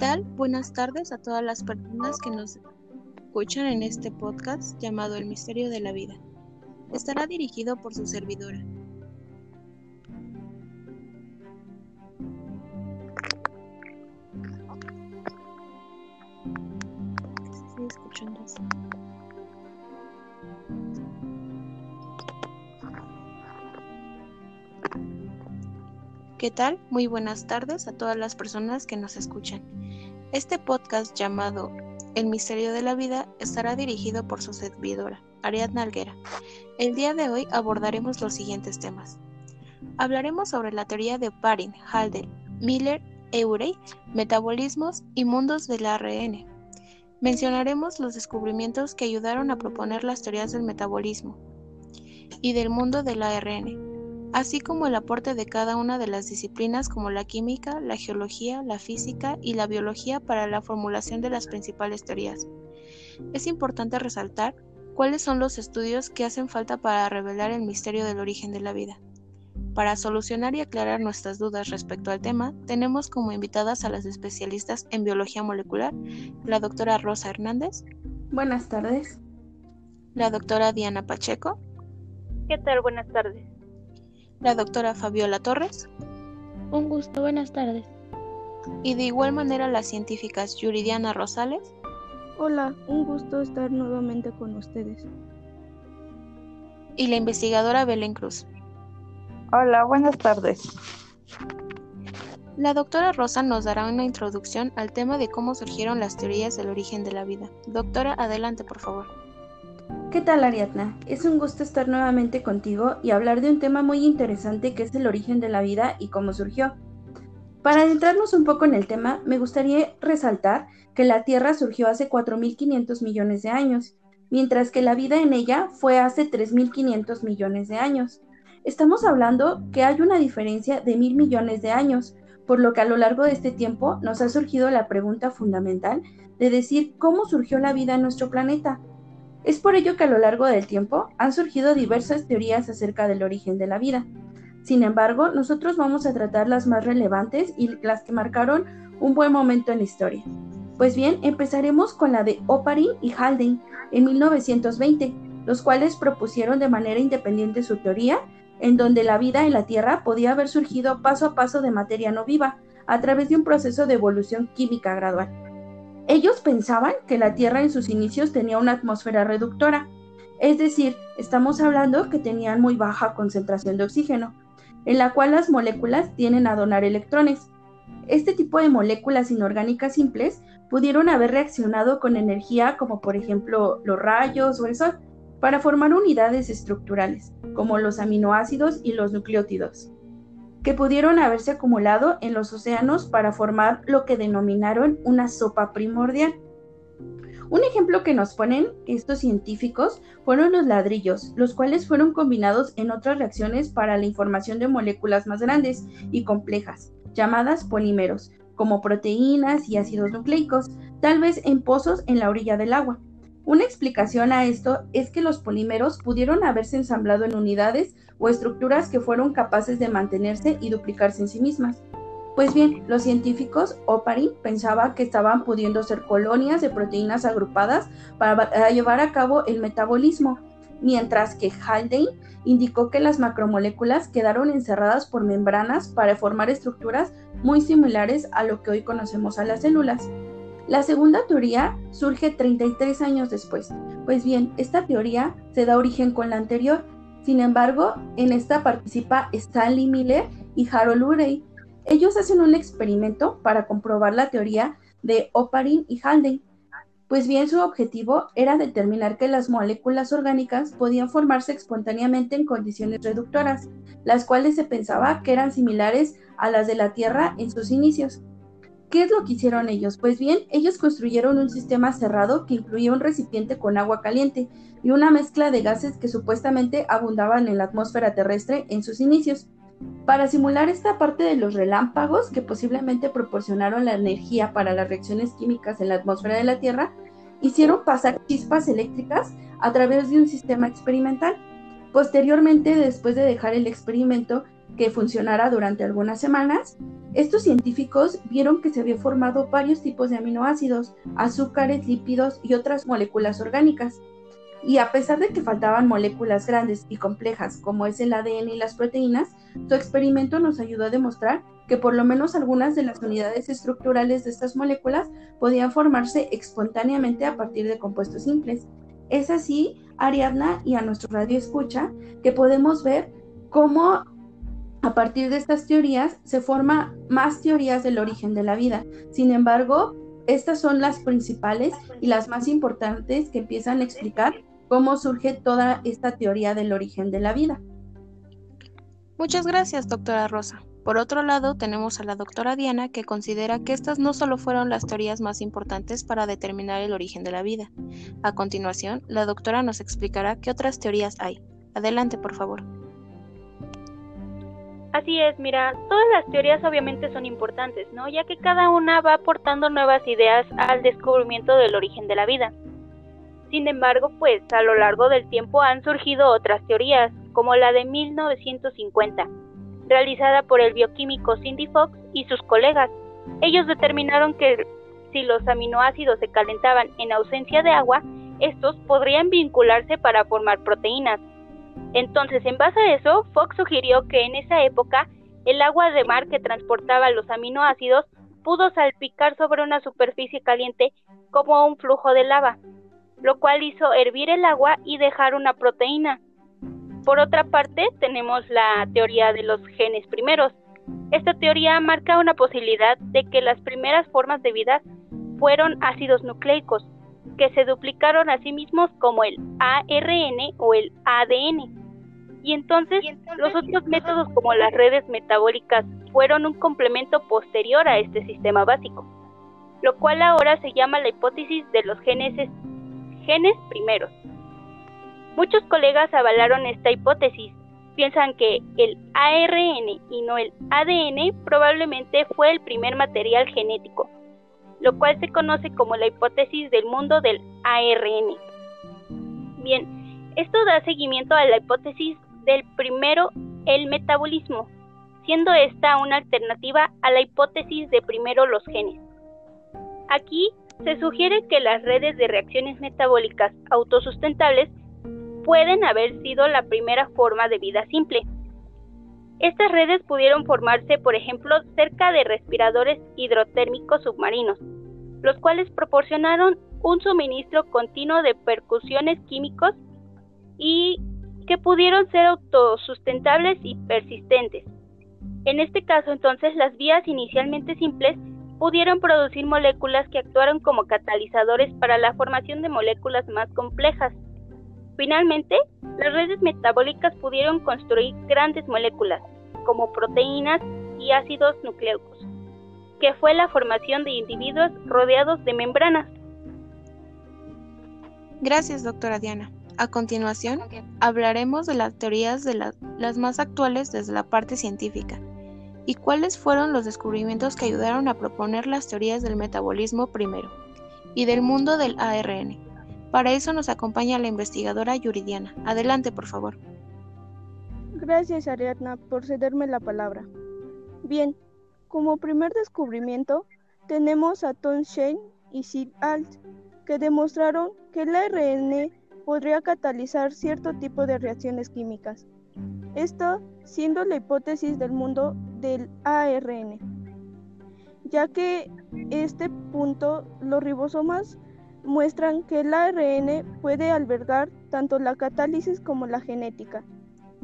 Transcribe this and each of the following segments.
tal? Buenas tardes a todas las personas que nos escuchan en este podcast llamado El Misterio de la Vida. Estará dirigido por su servidora. ¿Qué tal? Muy buenas tardes a todas las personas que nos escuchan. Este podcast llamado El Misterio de la Vida estará dirigido por su servidora, Ariadna Alguera. El día de hoy abordaremos los siguientes temas. Hablaremos sobre la teoría de Parin, Halden, Miller, Eurey, metabolismos y mundos del ARN. Mencionaremos los descubrimientos que ayudaron a proponer las teorías del metabolismo y del mundo del ARN así como el aporte de cada una de las disciplinas como la química, la geología, la física y la biología para la formulación de las principales teorías. Es importante resaltar cuáles son los estudios que hacen falta para revelar el misterio del origen de la vida. Para solucionar y aclarar nuestras dudas respecto al tema, tenemos como invitadas a las especialistas en biología molecular, la doctora Rosa Hernández. Buenas tardes. La doctora Diana Pacheco. ¿Qué tal? Buenas tardes la doctora Fabiola Torres. Un gusto, buenas tardes. Y de igual manera las científicas Yuridiana Rosales. Hola, un gusto estar nuevamente con ustedes. Y la investigadora Belén Cruz. Hola, buenas tardes. La doctora Rosa nos dará una introducción al tema de cómo surgieron las teorías del origen de la vida. Doctora, adelante, por favor. ¿Qué tal Ariadna? Es un gusto estar nuevamente contigo y hablar de un tema muy interesante que es el origen de la vida y cómo surgió. Para adentrarnos un poco en el tema, me gustaría resaltar que la Tierra surgió hace 4.500 millones de años, mientras que la vida en ella fue hace 3.500 millones de años. Estamos hablando que hay una diferencia de mil millones de años, por lo que a lo largo de este tiempo nos ha surgido la pregunta fundamental de decir cómo surgió la vida en nuestro planeta. Es por ello que a lo largo del tiempo han surgido diversas teorías acerca del origen de la vida. Sin embargo, nosotros vamos a tratar las más relevantes y las que marcaron un buen momento en la historia. Pues bien, empezaremos con la de Oparin y Haldane en 1920, los cuales propusieron de manera independiente su teoría, en donde la vida en la Tierra podía haber surgido paso a paso de materia no viva, a través de un proceso de evolución química gradual. Ellos pensaban que la Tierra en sus inicios tenía una atmósfera reductora, es decir, estamos hablando que tenían muy baja concentración de oxígeno, en la cual las moléculas tienen a donar electrones. Este tipo de moléculas inorgánicas simples pudieron haber reaccionado con energía como por ejemplo los rayos o el sol, para formar unidades estructurales, como los aminoácidos y los nucleótidos que pudieron haberse acumulado en los océanos para formar lo que denominaron una sopa primordial. Un ejemplo que nos ponen estos científicos fueron los ladrillos, los cuales fueron combinados en otras reacciones para la información de moléculas más grandes y complejas, llamadas polímeros, como proteínas y ácidos nucleicos, tal vez en pozos en la orilla del agua. Una explicación a esto es que los polímeros pudieron haberse ensamblado en unidades o estructuras que fueron capaces de mantenerse y duplicarse en sí mismas. Pues bien, los científicos Oparin pensaba que estaban pudiendo ser colonias de proteínas agrupadas para llevar a cabo el metabolismo, mientras que Haldane indicó que las macromoléculas quedaron encerradas por membranas para formar estructuras muy similares a lo que hoy conocemos a las células. La segunda teoría surge 33 años después. Pues bien, esta teoría se da origen con la anterior. Sin embargo, en esta participa Stanley Miller y Harold Urey. Ellos hacen un experimento para comprobar la teoría de Oparin y Haldane. Pues bien, su objetivo era determinar que las moléculas orgánicas podían formarse espontáneamente en condiciones reductoras, las cuales se pensaba que eran similares a las de la Tierra en sus inicios. ¿Qué es lo que hicieron ellos? Pues bien, ellos construyeron un sistema cerrado que incluía un recipiente con agua caliente y una mezcla de gases que supuestamente abundaban en la atmósfera terrestre en sus inicios. Para simular esta parte de los relámpagos que posiblemente proporcionaron la energía para las reacciones químicas en la atmósfera de la Tierra, hicieron pasar chispas eléctricas a través de un sistema experimental. Posteriormente, después de dejar el experimento, que funcionara durante algunas semanas, estos científicos vieron que se había formado varios tipos de aminoácidos, azúcares, lípidos y otras moléculas orgánicas. Y a pesar de que faltaban moléculas grandes y complejas como es el ADN y las proteínas, su experimento nos ayudó a demostrar que por lo menos algunas de las unidades estructurales de estas moléculas podían formarse espontáneamente a partir de compuestos simples. Es así, Ariadna y a nuestro radio escucha, que podemos ver cómo a partir de estas teorías se forman más teorías del origen de la vida. Sin embargo, estas son las principales y las más importantes que empiezan a explicar cómo surge toda esta teoría del origen de la vida. Muchas gracias, doctora Rosa. Por otro lado, tenemos a la doctora Diana que considera que estas no solo fueron las teorías más importantes para determinar el origen de la vida. A continuación, la doctora nos explicará qué otras teorías hay. Adelante, por favor. Así es, mira, todas las teorías obviamente son importantes, ¿no? Ya que cada una va aportando nuevas ideas al descubrimiento del origen de la vida. Sin embargo, pues a lo largo del tiempo han surgido otras teorías, como la de 1950, realizada por el bioquímico Cindy Fox y sus colegas. Ellos determinaron que si los aminoácidos se calentaban en ausencia de agua, estos podrían vincularse para formar proteínas, entonces, en base a eso, Fox sugirió que en esa época el agua de mar que transportaba los aminoácidos pudo salpicar sobre una superficie caliente como un flujo de lava, lo cual hizo hervir el agua y dejar una proteína. Por otra parte, tenemos la teoría de los genes primeros. Esta teoría marca una posibilidad de que las primeras formas de vida fueron ácidos nucleicos, que se duplicaron a sí mismos como el ARN o el ADN. Y entonces, los otros métodos como las redes metabólicas fueron un complemento posterior a este sistema básico, lo cual ahora se llama la hipótesis de los genes, genes primeros. Muchos colegas avalaron esta hipótesis, piensan que el ARN y no el ADN probablemente fue el primer material genético, lo cual se conoce como la hipótesis del mundo del ARN. Bien, esto da seguimiento a la hipótesis del primero, el metabolismo, siendo esta una alternativa a la hipótesis de primero los genes. Aquí se sugiere que las redes de reacciones metabólicas autosustentables pueden haber sido la primera forma de vida simple. Estas redes pudieron formarse, por ejemplo, cerca de respiradores hidrotérmicos submarinos, los cuales proporcionaron un suministro continuo de percusiones químicos y que pudieron ser autosustentables y persistentes. En este caso, entonces, las vías inicialmente simples pudieron producir moléculas que actuaron como catalizadores para la formación de moléculas más complejas. Finalmente, las redes metabólicas pudieron construir grandes moléculas, como proteínas y ácidos nucleicos, que fue la formación de individuos rodeados de membranas. Gracias, doctora Diana. A continuación, hablaremos de las teorías de las más actuales desde la parte científica y cuáles fueron los descubrimientos que ayudaron a proponer las teorías del metabolismo primero y del mundo del ARN. Para eso nos acompaña la investigadora Yuridiana. Adelante, por favor. Gracias, Ariadna, por cederme la palabra. Bien, como primer descubrimiento, tenemos a Tom Shane y Sid Alt, que demostraron que el ARN podría catalizar cierto tipo de reacciones químicas. Esto siendo la hipótesis del mundo del ARN, ya que este punto los ribosomas muestran que el ARN puede albergar tanto la catálisis como la genética,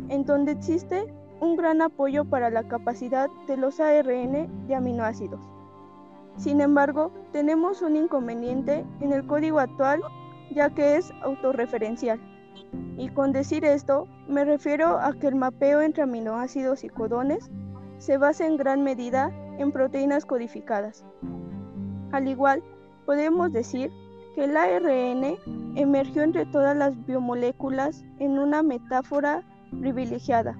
en donde existe un gran apoyo para la capacidad de los ARN de aminoácidos. Sin embargo, tenemos un inconveniente en el código actual ya que es autorreferencial. Y con decir esto, me refiero a que el mapeo entre aminoácidos y codones se basa en gran medida en proteínas codificadas. Al igual, podemos decir que el ARN emergió entre todas las biomoléculas en una metáfora privilegiada,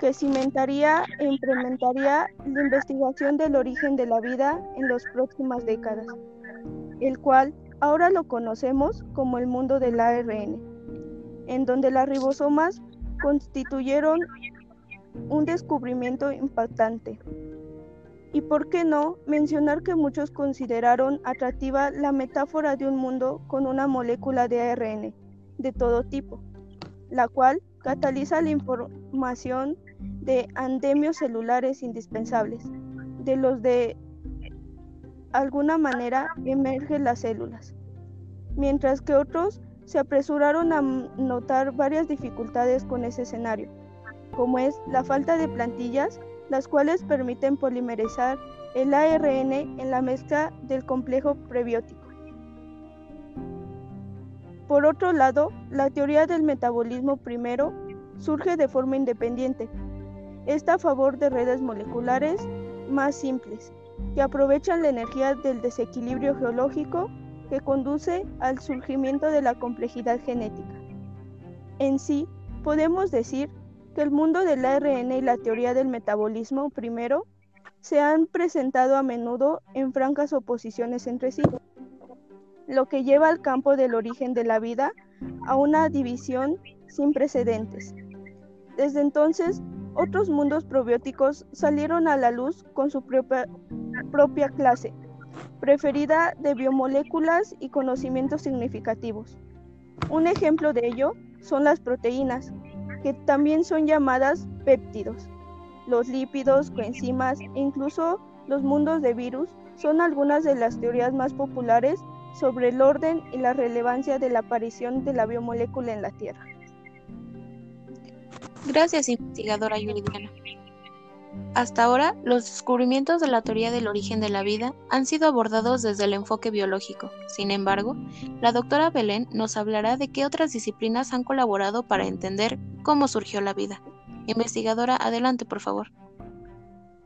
que cimentaría e implementaría la investigación del origen de la vida en las próximas décadas, el cual Ahora lo conocemos como el mundo del ARN, en donde las ribosomas constituyeron un descubrimiento impactante. Y por qué no mencionar que muchos consideraron atractiva la metáfora de un mundo con una molécula de ARN de todo tipo, la cual cataliza la información de andemios celulares indispensables, de los de alguna manera emergen las células, mientras que otros se apresuraron a notar varias dificultades con ese escenario, como es la falta de plantillas, las cuales permiten polimerizar el ARN en la mezcla del complejo prebiótico. Por otro lado, la teoría del metabolismo primero surge de forma independiente. Está a favor de redes moleculares más simples, que aprovechan la energía del desequilibrio geológico que conduce al surgimiento de la complejidad genética. En sí, podemos decir el mundo del ARN y la teoría del metabolismo primero se han presentado a menudo en francas oposiciones entre sí, lo que lleva al campo del origen de la vida a una división sin precedentes. Desde entonces, otros mundos probióticos salieron a la luz con su propia clase, preferida de biomoléculas y conocimientos significativos. Un ejemplo de ello son las proteínas, que también son llamadas péptidos. Los lípidos, coenzimas e incluso los mundos de virus son algunas de las teorías más populares sobre el orden y la relevancia de la aparición de la biomolécula en la Tierra. Gracias, investigadora Yuridiana. Hasta ahora, los descubrimientos de la teoría del origen de la vida han sido abordados desde el enfoque biológico. Sin embargo, la doctora Belén nos hablará de qué otras disciplinas han colaborado para entender cómo surgió la vida. Investigadora, adelante, por favor.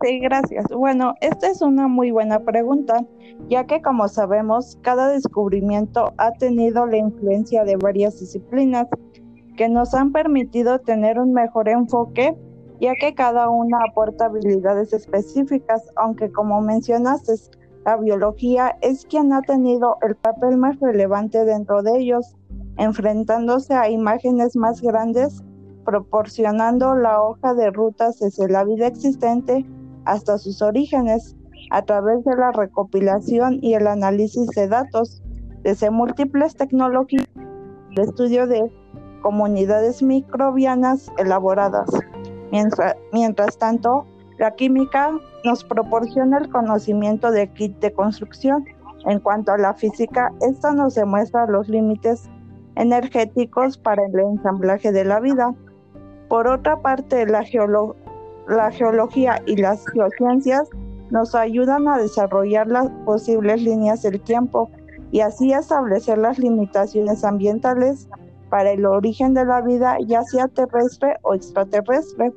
Sí, gracias. Bueno, esta es una muy buena pregunta, ya que como sabemos, cada descubrimiento ha tenido la influencia de varias disciplinas que nos han permitido tener un mejor enfoque, ya que cada una aporta habilidades específicas, aunque como mencionaste, la biología es quien ha tenido el papel más relevante dentro de ellos, enfrentándose a imágenes más grandes, proporcionando la hoja de rutas desde la vida existente hasta sus orígenes, a través de la recopilación y el análisis de datos, desde múltiples tecnologías, el estudio de comunidades microbianas elaboradas. Mientras, mientras tanto, la química nos proporciona el conocimiento de kit de construcción. En cuanto a la física, esta nos demuestra los límites energéticos para el ensamblaje de la vida. Por otra parte, la, la geología y las geociencias nos ayudan a desarrollar las posibles líneas del tiempo y así establecer las limitaciones ambientales para el origen de la vida, ya sea terrestre o extraterrestre.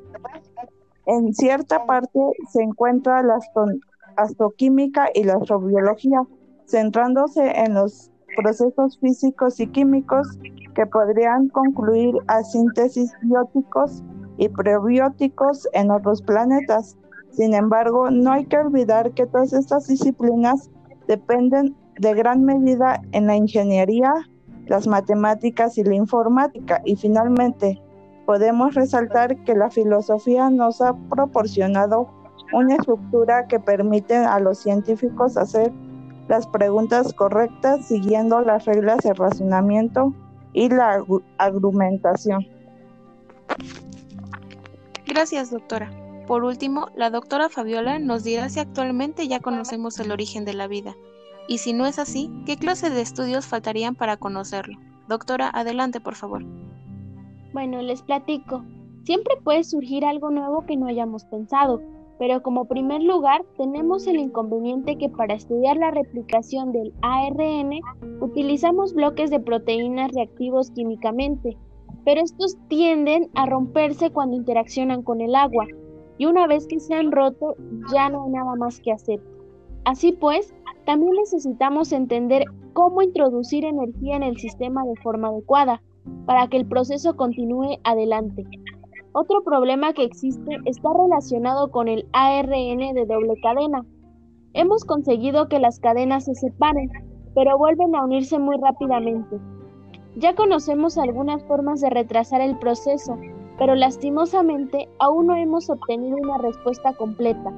En cierta parte se encuentra la astroquímica y la astrobiología, centrándose en los procesos físicos y químicos que podrían concluir a síntesis bióticos y prebióticos en otros planetas. Sin embargo, no hay que olvidar que todas estas disciplinas dependen de gran medida en la ingeniería, las matemáticas y la informática. Y finalmente, podemos resaltar que la filosofía nos ha proporcionado una estructura que permite a los científicos hacer las preguntas correctas siguiendo las reglas de razonamiento y la argumentación. Gracias, doctora. Por último, la doctora Fabiola nos dirá si actualmente ya conocemos el origen de la vida y si no es así, ¿qué clase de estudios faltarían para conocerlo? Doctora, adelante, por favor. Bueno, les platico. Siempre puede surgir algo nuevo que no hayamos pensado, pero como primer lugar tenemos el inconveniente que para estudiar la replicación del ARN utilizamos bloques de proteínas reactivos químicamente, pero estos tienden a romperse cuando interaccionan con el agua, y una vez que se han roto ya no hay nada más que hacer. Así pues, también necesitamos entender cómo introducir energía en el sistema de forma adecuada para que el proceso continúe adelante. Otro problema que existe está relacionado con el ARN de doble cadena. Hemos conseguido que las cadenas se separen, pero vuelven a unirse muy rápidamente. Ya conocemos algunas formas de retrasar el proceso, pero lastimosamente aún no hemos obtenido una respuesta completa.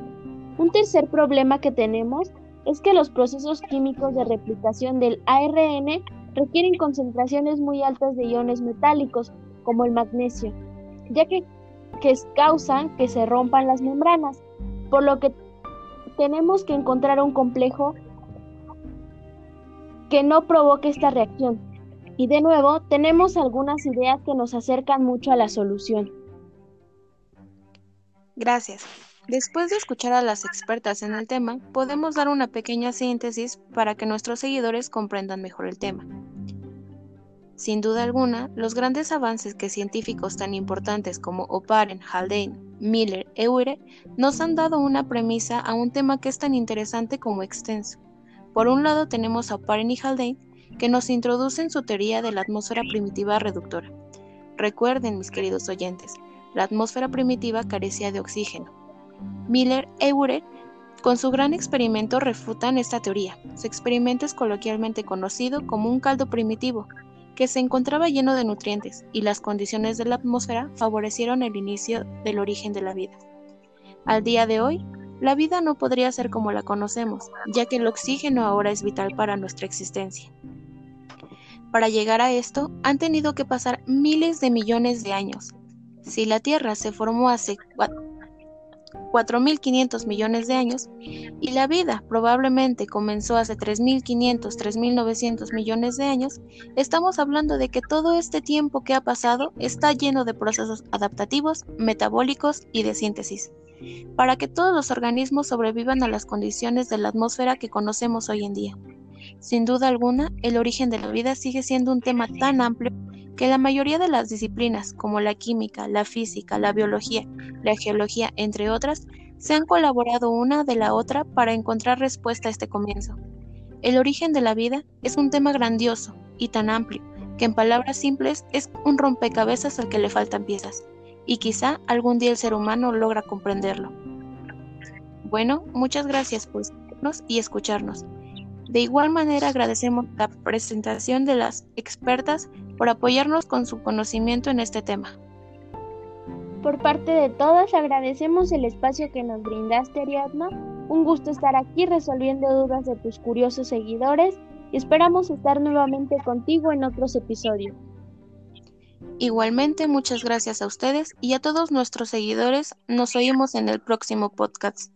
Un tercer problema que tenemos es que los procesos químicos de replicación del ARN requieren concentraciones muy altas de iones metálicos, como el magnesio, ya que, que causan que se rompan las membranas, por lo que tenemos que encontrar un complejo que no provoque esta reacción. Y de nuevo, tenemos algunas ideas que nos acercan mucho a la solución. Gracias. Después de escuchar a las expertas en el tema, podemos dar una pequeña síntesis para que nuestros seguidores comprendan mejor el tema. Sin duda alguna, los grandes avances que científicos tan importantes como O'Paren, Haldane, Miller, Eure nos han dado una premisa a un tema que es tan interesante como extenso. Por un lado tenemos a O'Paren y Haldane que nos introducen su teoría de la atmósfera primitiva reductora. Recuerden, mis queridos oyentes, la atmósfera primitiva carecía de oxígeno. Miller e Eure con su gran experimento refutan esta teoría. Su experimento es coloquialmente conocido como un caldo primitivo, que se encontraba lleno de nutrientes y las condiciones de la atmósfera favorecieron el inicio del origen de la vida. Al día de hoy, la vida no podría ser como la conocemos, ya que el oxígeno ahora es vital para nuestra existencia. Para llegar a esto, han tenido que pasar miles de millones de años. Si la Tierra se formó hace 4.500 millones de años y la vida probablemente comenzó hace 3.500, 3.900 millones de años, estamos hablando de que todo este tiempo que ha pasado está lleno de procesos adaptativos, metabólicos y de síntesis, para que todos los organismos sobrevivan a las condiciones de la atmósfera que conocemos hoy en día. Sin duda alguna, el origen de la vida sigue siendo un tema tan amplio que la mayoría de las disciplinas, como la química, la física, la biología, la geología, entre otras, se han colaborado una de la otra para encontrar respuesta a este comienzo. El origen de la vida es un tema grandioso y tan amplio que en palabras simples es un rompecabezas al que le faltan piezas, y quizá algún día el ser humano logra comprenderlo. Bueno, muchas gracias por escucharnos y escucharnos. De igual manera agradecemos la presentación de las expertas por apoyarnos con su conocimiento en este tema. Por parte de todas agradecemos el espacio que nos brindaste Ariadna. Un gusto estar aquí resolviendo dudas de tus curiosos seguidores y esperamos estar nuevamente contigo en otros episodios. Igualmente, muchas gracias a ustedes y a todos nuestros seguidores. Nos oímos en el próximo podcast.